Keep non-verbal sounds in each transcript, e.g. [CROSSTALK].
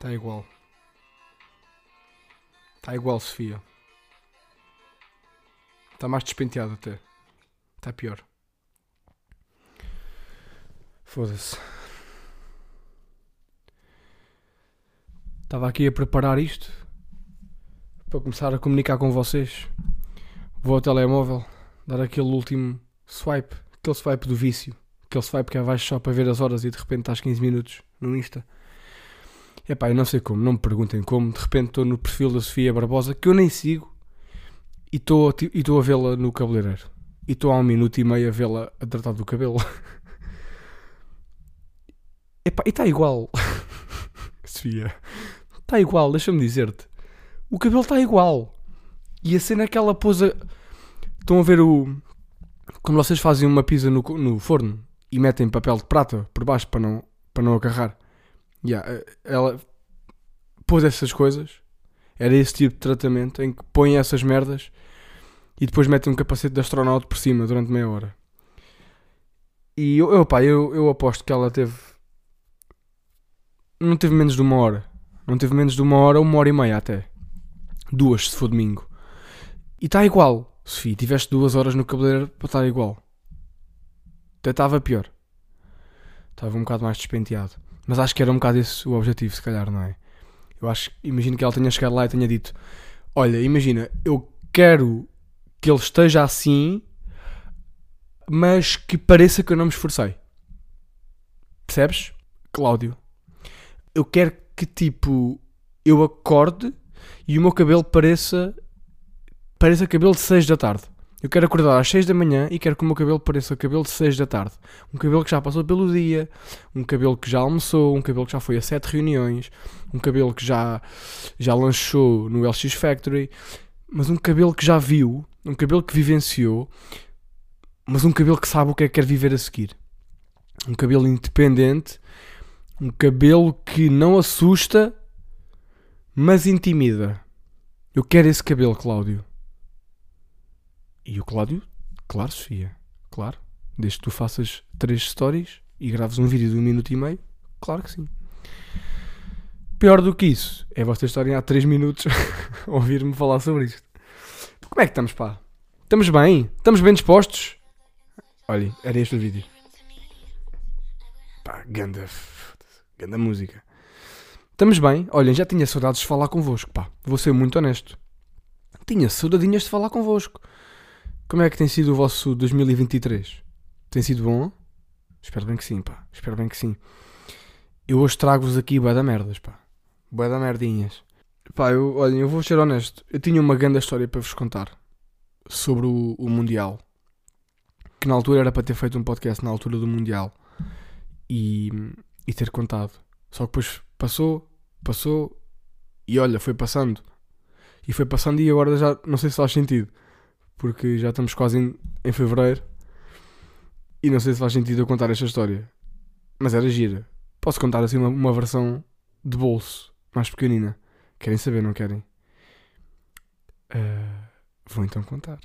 Está igual. Está igual, Sofia. Está mais despenteado até. Está pior. Foda-se. Estava aqui a preparar isto para começar a comunicar com vocês. Vou ao telemóvel dar aquele último swipe, aquele swipe do vício, aquele swipe que é abaixo só para ver as horas e de repente estás 15 minutos no Insta. Epá, eu não sei como, não me perguntem como. De repente estou no perfil da Sofia Barbosa que eu nem sigo e estou a, vê-la no cabeleireiro. E estou há um minuto e meio a vê-la a tratar do cabelo. [LAUGHS] Epá, e está igual. [LAUGHS] Sofia, está igual, deixa-me dizer-te. O cabelo está igual. E a cena é que ela pôs a... Estão a ver o. Como vocês fazem uma pizza no, no forno e metem papel de prata por baixo para não, para não agarrar. Yeah, ela pôs essas coisas. Era esse tipo de tratamento em que põe essas merdas e depois metem um capacete de astronauta por cima durante meia hora. E eu, eu, eu, eu aposto que ela teve. Não teve menos de uma hora. Não teve menos de uma hora, uma hora e meia até. Duas, se for domingo. E está igual, Sofia. Tiveste duas horas no cabeleireiro para estar igual. Até estava pior. Estava um bocado mais despenteado. Mas acho que era um bocado esse o objetivo, se calhar, não é? Eu acho, imagino que ela tenha chegado lá e tenha dito: Olha, imagina, eu quero que ele esteja assim, mas que pareça que eu não me esforcei. Percebes? Cláudio. Eu quero que tipo eu acorde e o meu cabelo pareça pareça cabelo de 6 da tarde. Eu quero acordar às 6 da manhã e quero que o meu cabelo pareça cabelo de 6 da tarde. Um cabelo que já passou pelo dia, um cabelo que já almoçou, um cabelo que já foi a 7 reuniões, um cabelo que já, já lanchou no LX Factory, mas um cabelo que já viu, um cabelo que vivenciou, mas um cabelo que sabe o que é que quer viver a seguir. Um cabelo independente, um cabelo que não assusta, mas intimida. Eu quero esse cabelo, Cláudio. E o Cláudio, claro, Sofia, claro. Desde que tu faças três stories e graves um vídeo de um minuto e meio, claro que sim. Pior do que isso é vocês estarem há 3 minutos a [LAUGHS] ouvir-me falar sobre isto. Como é que estamos, pá? Estamos bem? Estamos bem dispostos? Olhem, era este o vídeo. Pá, ganda, ganda música. Estamos bem? Olhem, já tinha saudades de falar convosco, pá. Vou ser muito honesto. Tinha saudadinhas de falar convosco. Como é que tem sido o vosso 2023? Tem sido bom? Espero bem que sim, pá. Espero bem que sim. Eu hoje trago-vos aqui bué da merdas, pá. Bué da merdinhas. Pá, eu, olhem, eu vou ser honesto. Eu tinha uma grande história para vos contar sobre o, o Mundial. Que na altura era para ter feito um podcast na altura do Mundial. E, e ter contado. Só que depois passou, passou e olha, foi passando. E foi passando e agora já não sei se faz sentido. Porque já estamos quase em, em fevereiro. E não sei se faz sentido eu contar esta história. Mas era gira. Posso contar assim uma, uma versão de bolso, mais pequenina. Querem saber, não querem? Uh, vou então contar.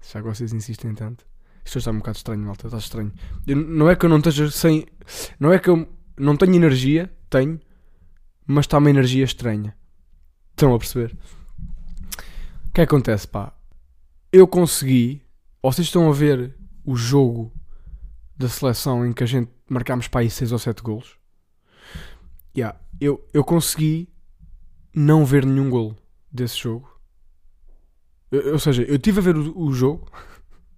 Já vocês insistem tanto. Isto está um bocado estranho, malta. Está estranho. Eu, não é que eu não esteja sem. Não é que eu não tenho energia. Tenho. Mas está uma energia estranha. Estão a perceber? O que acontece, pá? Eu consegui. Vocês estão a ver o jogo da seleção em que a gente marcámos para aí 6 ou 7 golos. Yeah, eu, eu consegui não ver nenhum golo desse jogo. Eu, ou seja, eu estive a ver o, o jogo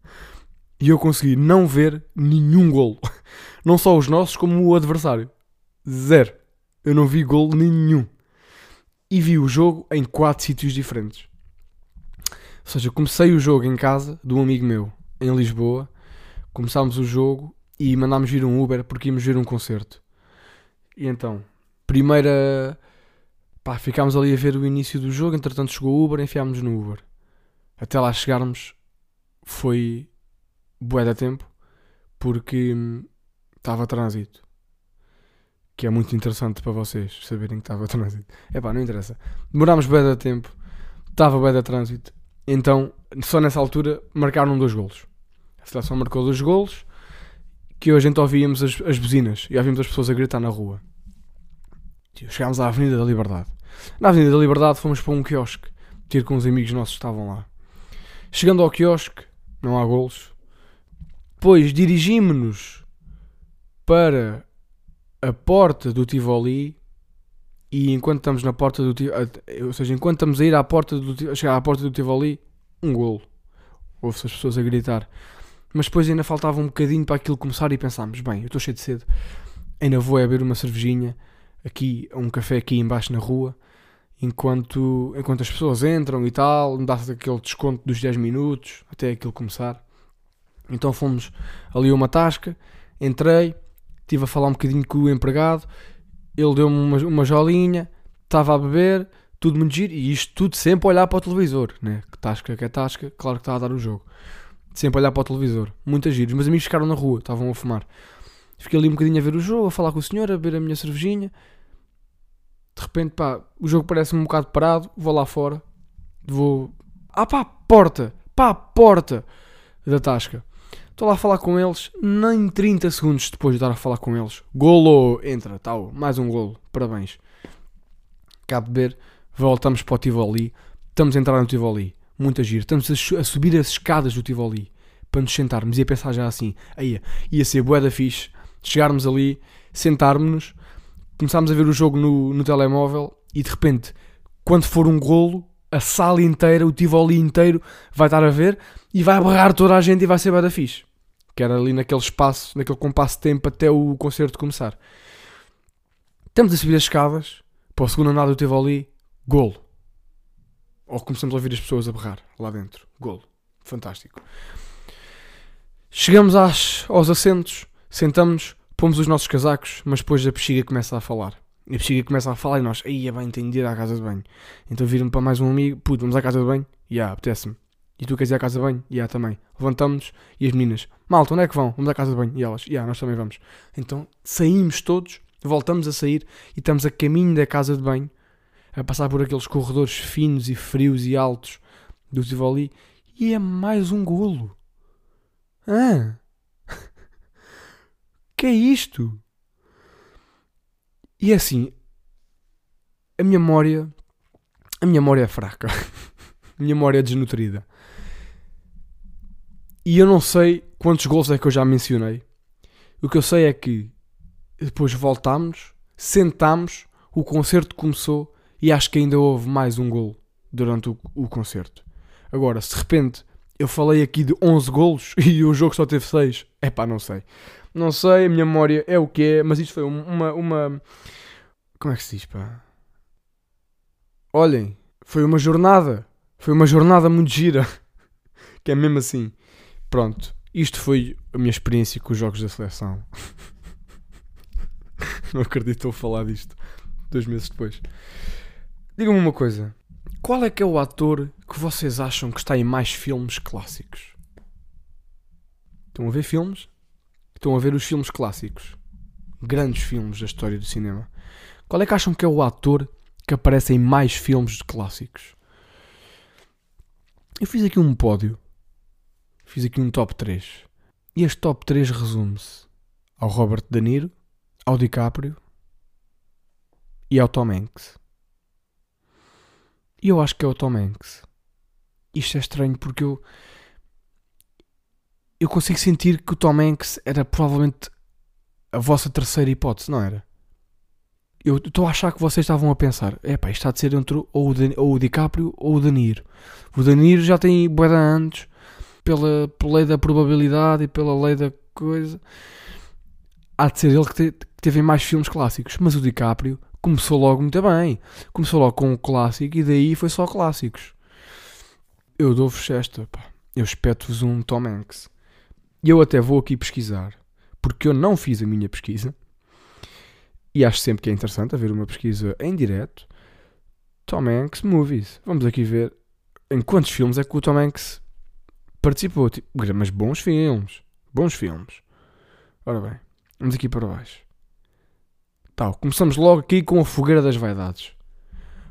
[LAUGHS] e eu consegui não ver nenhum golo. [LAUGHS] Não só os nossos, como o adversário. Zero. Eu não vi golo nenhum. E vi o jogo em quatro sítios diferentes. Ou seja, comecei o jogo em casa de um amigo meu, em Lisboa. Começámos o jogo e mandámos vir um Uber porque íamos ver um concerto. E então, primeira. Pá, ficámos ali a ver o início do jogo. Entretanto, chegou o Uber, enfiámos no Uber. Até lá chegarmos, foi bué da tempo porque estava trânsito. Que é muito interessante para vocês saberem que estava [LAUGHS] trânsito. É pá, não interessa. Demorámos bué da tempo, estava bué da trânsito. Então, só nessa altura, marcaram dois golos. A seleção marcou dois golos que hoje a gente ouvíamos as, as buzinas e ouvimos as pessoas a gritar na rua. Chegámos à Avenida da Liberdade. Na Avenida da Liberdade fomos para um quiosque, ter com uns amigos nossos que estavam lá. Chegando ao quiosque, não há golos. Depois dirigimos-nos para a porta do Tivoli e enquanto estamos na porta do ou seja, enquanto estamos a ir à porta do a chegar à porta do Tivoli, um golo. Houve-se as pessoas a gritar. Mas depois ainda faltava um bocadinho para aquilo começar e pensámos, bem, eu estou cheio de cedo, ainda vou é beber uma cervejinha aqui, um café aqui embaixo na rua, enquanto, enquanto as pessoas entram e tal, dá-se aquele desconto dos 10 minutos até aquilo começar. Então fomos ali a uma tasca, entrei, estive a falar um bocadinho com o empregado, ele deu-me uma, uma jolinha, estava a beber, tudo muito giro, e isto tudo sempre a olhar para o televisor, né? Que tasca que é tasca, claro que está a dar o jogo. Sempre a olhar para o televisor, muitas giros. Meus amigos ficaram na rua, estavam a fumar. Fiquei ali um bocadinho a ver o jogo, a falar com o senhor, a beber a minha cervejinha. De repente, pá, o jogo parece-me um bocado parado, vou lá fora, vou. Ah, pá, porta! Pá, porta! Da tasca. Estou lá a falar com eles, nem 30 segundos depois de estar a falar com eles. Golo! Entra, tal, mais um golo. Parabéns. Cabo de beber, voltamos para o Tivoli. Estamos a entrar no Tivoli. Muito giro. Estamos a, a, subir as escadas do Tivoli para nos sentarmos e a pensar já assim. Aí, ia ser bué da fixe. Chegarmos ali, sentarmos-nos, começámos a ver o jogo no, no telemóvel e de repente, quando for um golo, a sala inteira, o Tivoli inteiro vai estar a ver e vai barrar toda a gente e vai ser bué da fixe que era ali naquele espaço, naquele compasso de tempo até o concerto começar. Estamos a subir as escadas, para o segundo andar do Tivoli, golo. Ou começamos a ouvir as pessoas a berrar lá dentro, golo. Fantástico. Chegamos às, aos assentos, sentamos, pomos os nossos casacos, mas depois a bexiga começa a falar. A bexiga começa a falar e nós, aí é bem, ir à casa de banho. Então viram para mais um amigo, puto, vamos à casa de banho? Ya, yeah, apetece-me. E tu queres ir à casa de banho? Ya, yeah, também. Levantamos e as meninas, malta, onde é que vão? Vamos à casa de banho. E elas, ya, yeah, nós também vamos. Então saímos todos, voltamos a sair e estamos a caminho da casa de banho, a passar por aqueles corredores finos e frios e altos do Tivoli e é mais um golo. Ah! [LAUGHS] que é isto? E é assim, a minha memória, a minha memória é fraca. [LAUGHS] a minha memória é desnutrida. E eu não sei quantos gols é que eu já mencionei. O que eu sei é que depois voltámos, sentámos, o concerto começou e acho que ainda houve mais um gol durante o, o concerto. Agora, se de repente eu falei aqui de 11 golos [LAUGHS] e o jogo só teve 6, é pá, não sei. Não sei, a minha memória é o que é, mas isto foi uma, uma. Como é que se diz, pá? Olhem, foi uma jornada. Foi uma jornada muito gira. [LAUGHS] que é mesmo assim. Pronto, isto foi a minha experiência com os jogos da seleção. [LAUGHS] Não acredito a falar disto dois meses depois. Digam-me uma coisa: qual é que é o ator que vocês acham que está em mais filmes clássicos? Estão a ver filmes? Estão a ver os filmes clássicos, grandes filmes da história do cinema. Qual é que acham que é o ator que aparece em mais filmes clássicos? Eu fiz aqui um pódio fiz aqui um top 3. E este top 3 resume-se ao Robert De Niro, ao DiCaprio e ao Tom Hanks. E eu acho que é o Tom Hanks. Isto é estranho porque eu. Eu consigo sentir que o Tom Hanks era provavelmente a vossa terceira hipótese, não era? Eu estou a achar que vocês estavam a pensar: é pá, isto está de ser entre ou o, de, ou o DiCaprio ou o De Niro. O De Niro já tem bué de anos pela, pela lei da probabilidade e pela lei da coisa, há de ser ele que, te, que teve mais filmes clássicos. Mas o DiCaprio começou logo muito bem. Começou logo com um clássico e daí foi só clássicos. Eu dou-vos esta, pá. Eu espeto-vos um Tom Hanks. E eu até vou aqui pesquisar, porque eu não fiz a minha pesquisa. E acho sempre que é interessante haver uma pesquisa em direto. Tom Hanks Movies. Vamos aqui ver em quantos filmes é que o Tom Hanks participou, tipo, mas bons filmes. Bons filmes. Ora bem, vamos aqui para baixo. Tal, começamos logo aqui com a Fogueira das Vaidades.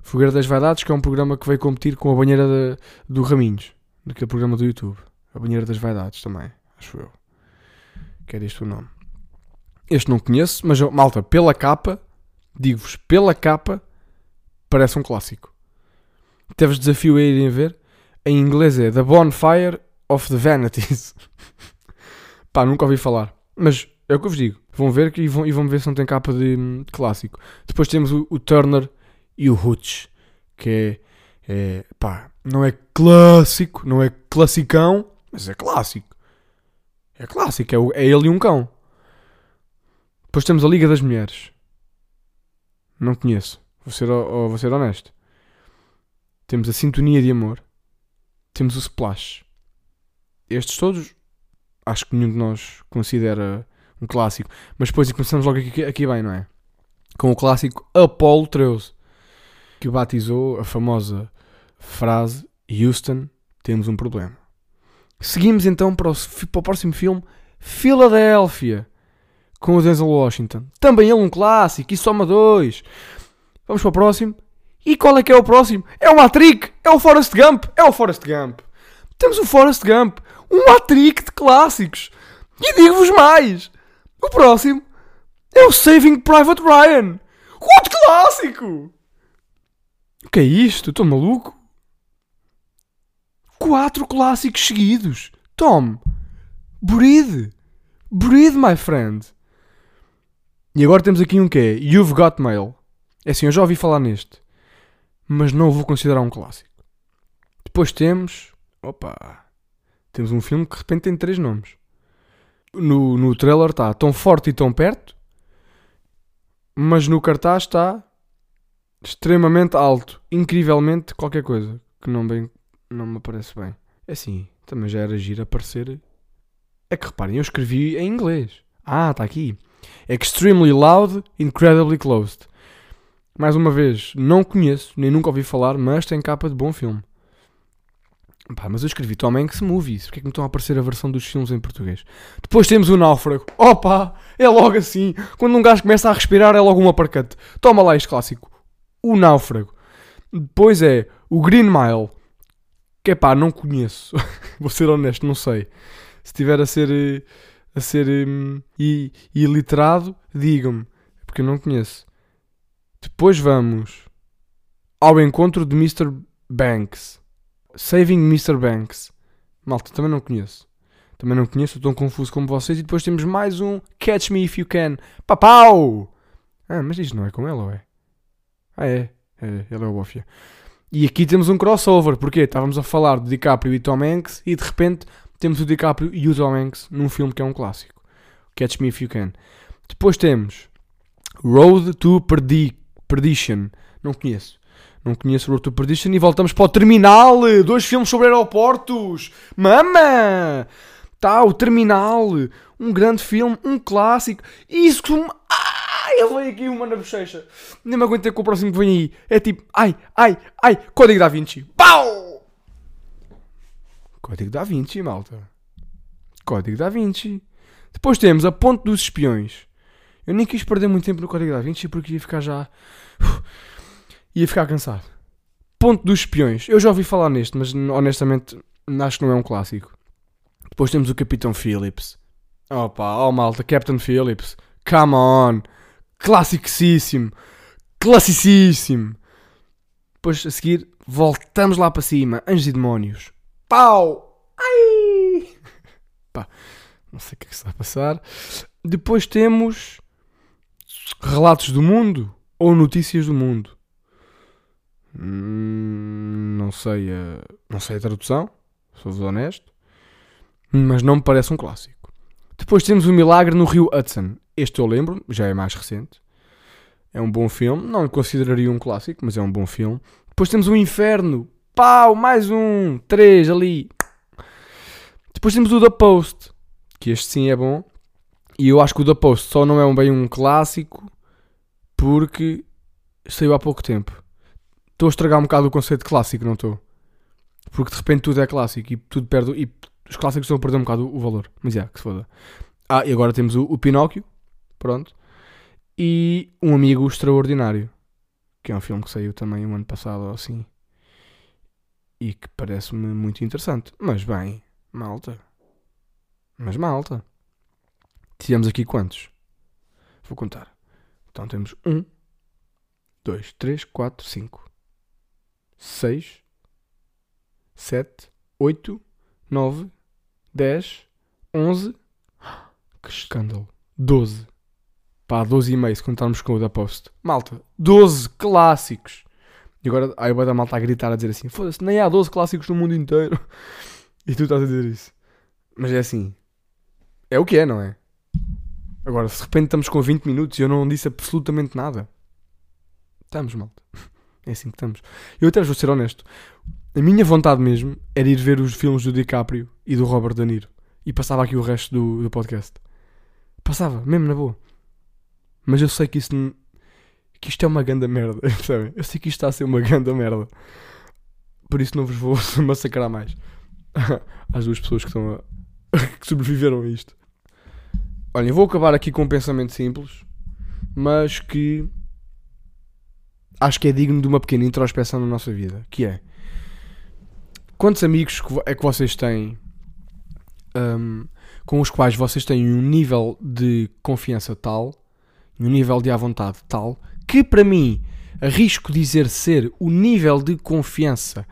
Fogueira das Vaidades, que é um programa que veio competir com a banheira de, do Raminhos, daquele programa do YouTube. A banheira das Vaidades também, acho eu. Que era este o nome. Este não conheço, mas malta, pela capa, Digo-vos, pela capa, parece um clássico. Teve desafio a irem ver. Em inglês é The Bonfire of the Vanities. [LAUGHS] Pá, nunca ouvi falar. Mas é o que eu vos digo. Vão ver e vão, e vão ver se não tem capa de, de clássico. Depois temos o, o, Turner e o Hutch. Que é, é. Pá, não é clássico, não é classicão, mas é clássico. É clássico, é, o, é ele e um cão. Depois temos a Liga das Mulheres. Não conheço. Vou ser, vou ser honesto. Temos a Sintonia de Amor. Temos o Splash. Estes todos, acho que nenhum de nós considera um clássico. Mas depois começamos logo aqui, aqui bem, não é? Com o clássico Apollo 13, que batizou a famosa frase Houston, temos um problema. Seguimos então para o, para o próximo filme, Filadélfia, com o Denzel Washington. Também ele um clássico, e soma dois. Vamos para o próximo. E qual é que é o próximo? É o Matrix! É o Forrest Gump! É o Forrest Gump! Temos o Forrest Gump! Um Matrix de clássicos! E digo-vos mais! O próximo é o Saving Private Ryan! Outro clássico! O que é isto? Estou maluco? Quatro clássicos seguidos! Tom! Breathe! Breathe, my friend! E agora temos aqui um que é You've Got Mail. É assim, eu já ouvi falar neste, mas não o vou considerar um clássico. Depois temos. Opa! Temos um filme que de repente tem três nomes. No, no trailer está tão forte e tão perto, mas no cartaz está extremamente alto, incrivelmente qualquer coisa que não, bem, não me parece bem. É assim, também já era giro aparecer. É que reparem, eu escrevi em inglês. Ah, está aqui. Extremely loud, incredibly closed. Mais uma vez, não conheço, nem nunca ouvi falar, mas tem capa de bom filme. Pá, mas eu escrevi Tom Hanks Movies. Porquê é que me estão a aparecer a versão dos filmes em português? Depois temos o Náufrago. Opa! É logo assim. Quando um gajo começa a respirar é logo um aparcate. Toma lá este clássico. O Náufrago. Depois é o Green Mile. Que é pá, não conheço. [LAUGHS] Vou ser honesto, não sei. Se tiver a ser... Eh, a ser um, iliterado, digam-me, porque eu não conheço. Depois vamos ao encontro de Mr. Banks. Saving Mr. Banks. Malta, também não conheço. Também não conheço, estou tão confuso como vocês. E depois temos mais um Catch Me If You Can. Papau! Ah, mas isto não é com ela, ou é? Ah, é. É, ele é o Bofia. E aqui temos um crossover, porque estávamos a falar de DiCaprio e Tom Hanks e de repente temos o DiCaprio e o Tom Hanks num filme que é um clássico. Catch Me If You Can. Depois temos Road to Perdi Perdition. Não conheço. Não conheço Road to Perdition. E voltamos para o Terminal. Dois filmes sobre aeroportos. Mama! Tá, o Terminal. Um grande filme. Um clássico. Isso que... Eu veio aqui uma na bochecha. Nem me aguentei com o próximo que vem aí. É tipo... Ai, ai, ai. Código da Vinci. Pau! Código da Vinci, malta. Código da Vinci. Depois temos a Ponte dos Espiões. Eu nem quis perder muito tempo no Código da Vinci porque ia ficar já. Ia ficar cansado. Ponte dos Espiões. Eu já ouvi falar neste, mas honestamente acho que não é um clássico. Depois temos o Capitão Phillips. Opa, oh malta, Captain Phillips. Come on. Classicíssimo. Classicíssimo. Depois a seguir, voltamos lá para cima. Anjos e Demónios. Pau! Ai! [LAUGHS] Pá, não sei o que é que se vai passar. Depois temos Relatos do Mundo ou Notícias do Mundo. Hum, não sei a, não sei a tradução, sou-vos honesto, mas não me parece um clássico. Depois temos o Milagre no Rio Hudson. Este eu lembro, já é mais recente. É um bom filme, não lhe consideraria um clássico, mas é um bom filme. Depois temos o Inferno, Pau, mais um. Três ali. Depois temos o The Post. Que este sim é bom. E eu acho que o The Post só não é bem um clássico porque saiu há pouco tempo. Estou a estragar um bocado o conceito de clássico, não estou? Porque de repente tudo é clássico e tudo perde. E os clássicos estão a perder um bocado o valor. Mas é, que se foda. Ah, e agora temos o, o Pinóquio. Pronto. E Um Amigo Extraordinário. Que é um filme que saiu também um ano passado ou assim e que parece-me muito interessante. Mas bem, malta. Mas malta. Tivemos aqui quantos? Vou contar. Então temos um, 2, 3, 4, 5, 6, 7, 8, 9, 10, 11. Que escândalo. 12. Pá, 12 e meio se contarmos com o da Post. Malta, 12 clássicos. E agora aí vai da malta a gritar a dizer assim: foda-se, nem há 12 clássicos no mundo inteiro. [LAUGHS] E tu estás a dizer isso. Mas é assim. É o que é, não é? Agora, se de repente estamos com 20 minutos e eu não disse absolutamente nada. Estamos, malta. É assim que estamos. Eu até vou ser honesto. A minha vontade mesmo era ir ver os filmes do DiCaprio e do Robert De Niro. E passava aqui o resto do, do podcast. Passava, mesmo na boa. Mas eu sei que isso que isto é uma ganda merda, [LAUGHS] percebem? Eu sei que isto está a ser uma ganda merda. Por isso não vos vou [LAUGHS] massacrar mais. [LAUGHS] Às duas pessoas que estão a... que sobreviveram a isto. Olhem, vou acabar aqui com um pensamento simples, mas que acho que é digno de uma pequena introspeção na nossa vida, que é quantos amigos é que vocês têm hum, com os quais vocês têm um nível de confiança tal, um nível de à vontade tal, que para mim arrisco dizer ser o nível de confiança,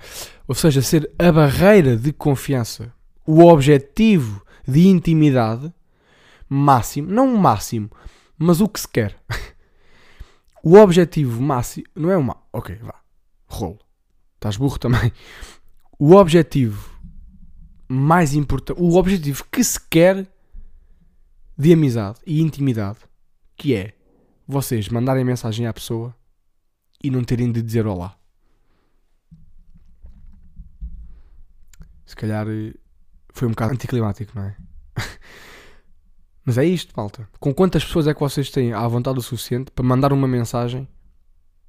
ou seja, ser a barreira de confiança, o objetivo de intimidade máximo, não máximo, mas o que se quer. [LAUGHS] O objetivo máximo, não é uma, ok, vá, rolo. Estás burro também. O objetivo mais importante, o objetivo que se quer de amizade e intimidade, que é vocês mandarem mensagem à pessoa e não terem de dizer olá. Se calhar eh, foi um bocado anticlimático, não é? [LAUGHS] Mas é isto, malta. Com quantas pessoas é que vocês têm à vontade o suficiente para mandar uma mensagem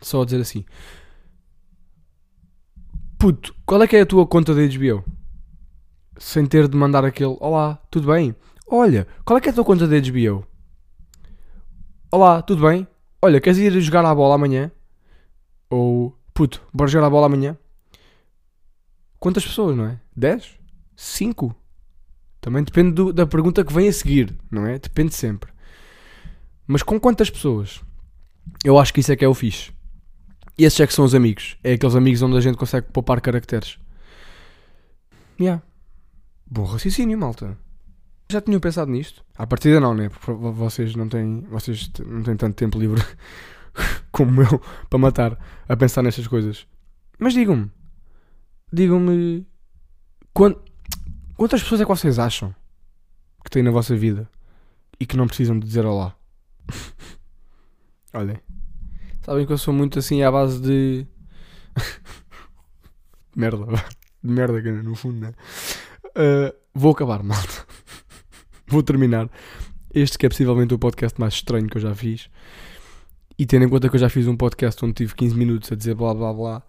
só a dizer assim: Puto, qual é que é a tua conta da HBO? Sem ter de mandar aquele: Olá, tudo bem? Olha, qual é que é a tua conta da HBO? Olá, tudo bem? Olha, queres ir jogar à bola amanhã? Ou, puto, bora jogar à bola amanhã? Quantas pessoas, não é? 10? 5? Também depende do- da pergunta que vem a seguir, não é? Depende sempre. Mas com quantas pessoas? Eu acho que isso é que é o fixe. E esses é que são os amigos. É aqueles amigos onde a gente consegue poupar caracteres. Yeah. Bom raciocínio, malta. Já tinham pensado nisto? À partida não, né? Porque vo- vocês não têm, vocês não têm tanto tempo livre [LAUGHS] como eu para matar a pensar nestas coisas. Mas digam-me. Digam-me. quan- Quantas pessoas é que vocês acham que têm na vossa vida e que não precisam de dizer olá? [LAUGHS] Olhem. Sabem que eu sou muito assim à base de. [LAUGHS] merda. De merda, no fundo, né? Uh, vou acabar, [LAUGHS] malta. vou terminar. Este que é possivelmente o podcast mais estranho que eu já fiz. E tendo em conta que eu já fiz um podcast onde tive 15 minutos a dizer blá blá blá,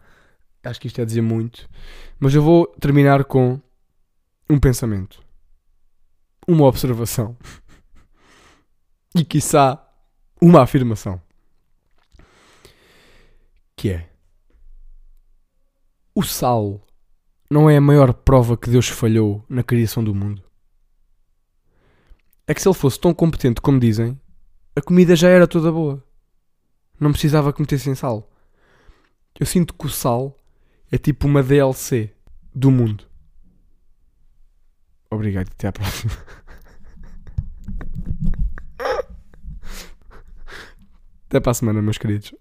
acho que isto é dizer muito. Mas eu vou terminar com um pensamento, uma observação e, quiçá, uma afirmação. Que é: o sal não é a maior prova que Deus falhou na criação do mundo. É que se ele fosse tão competente como dizem, a comida já era toda boa. Não precisava que metessem sal. Eu sinto que o sal é tipo uma DLC do mundo. Obrigado e até à próxima. [LAUGHS] Até para a semana, meus queridos.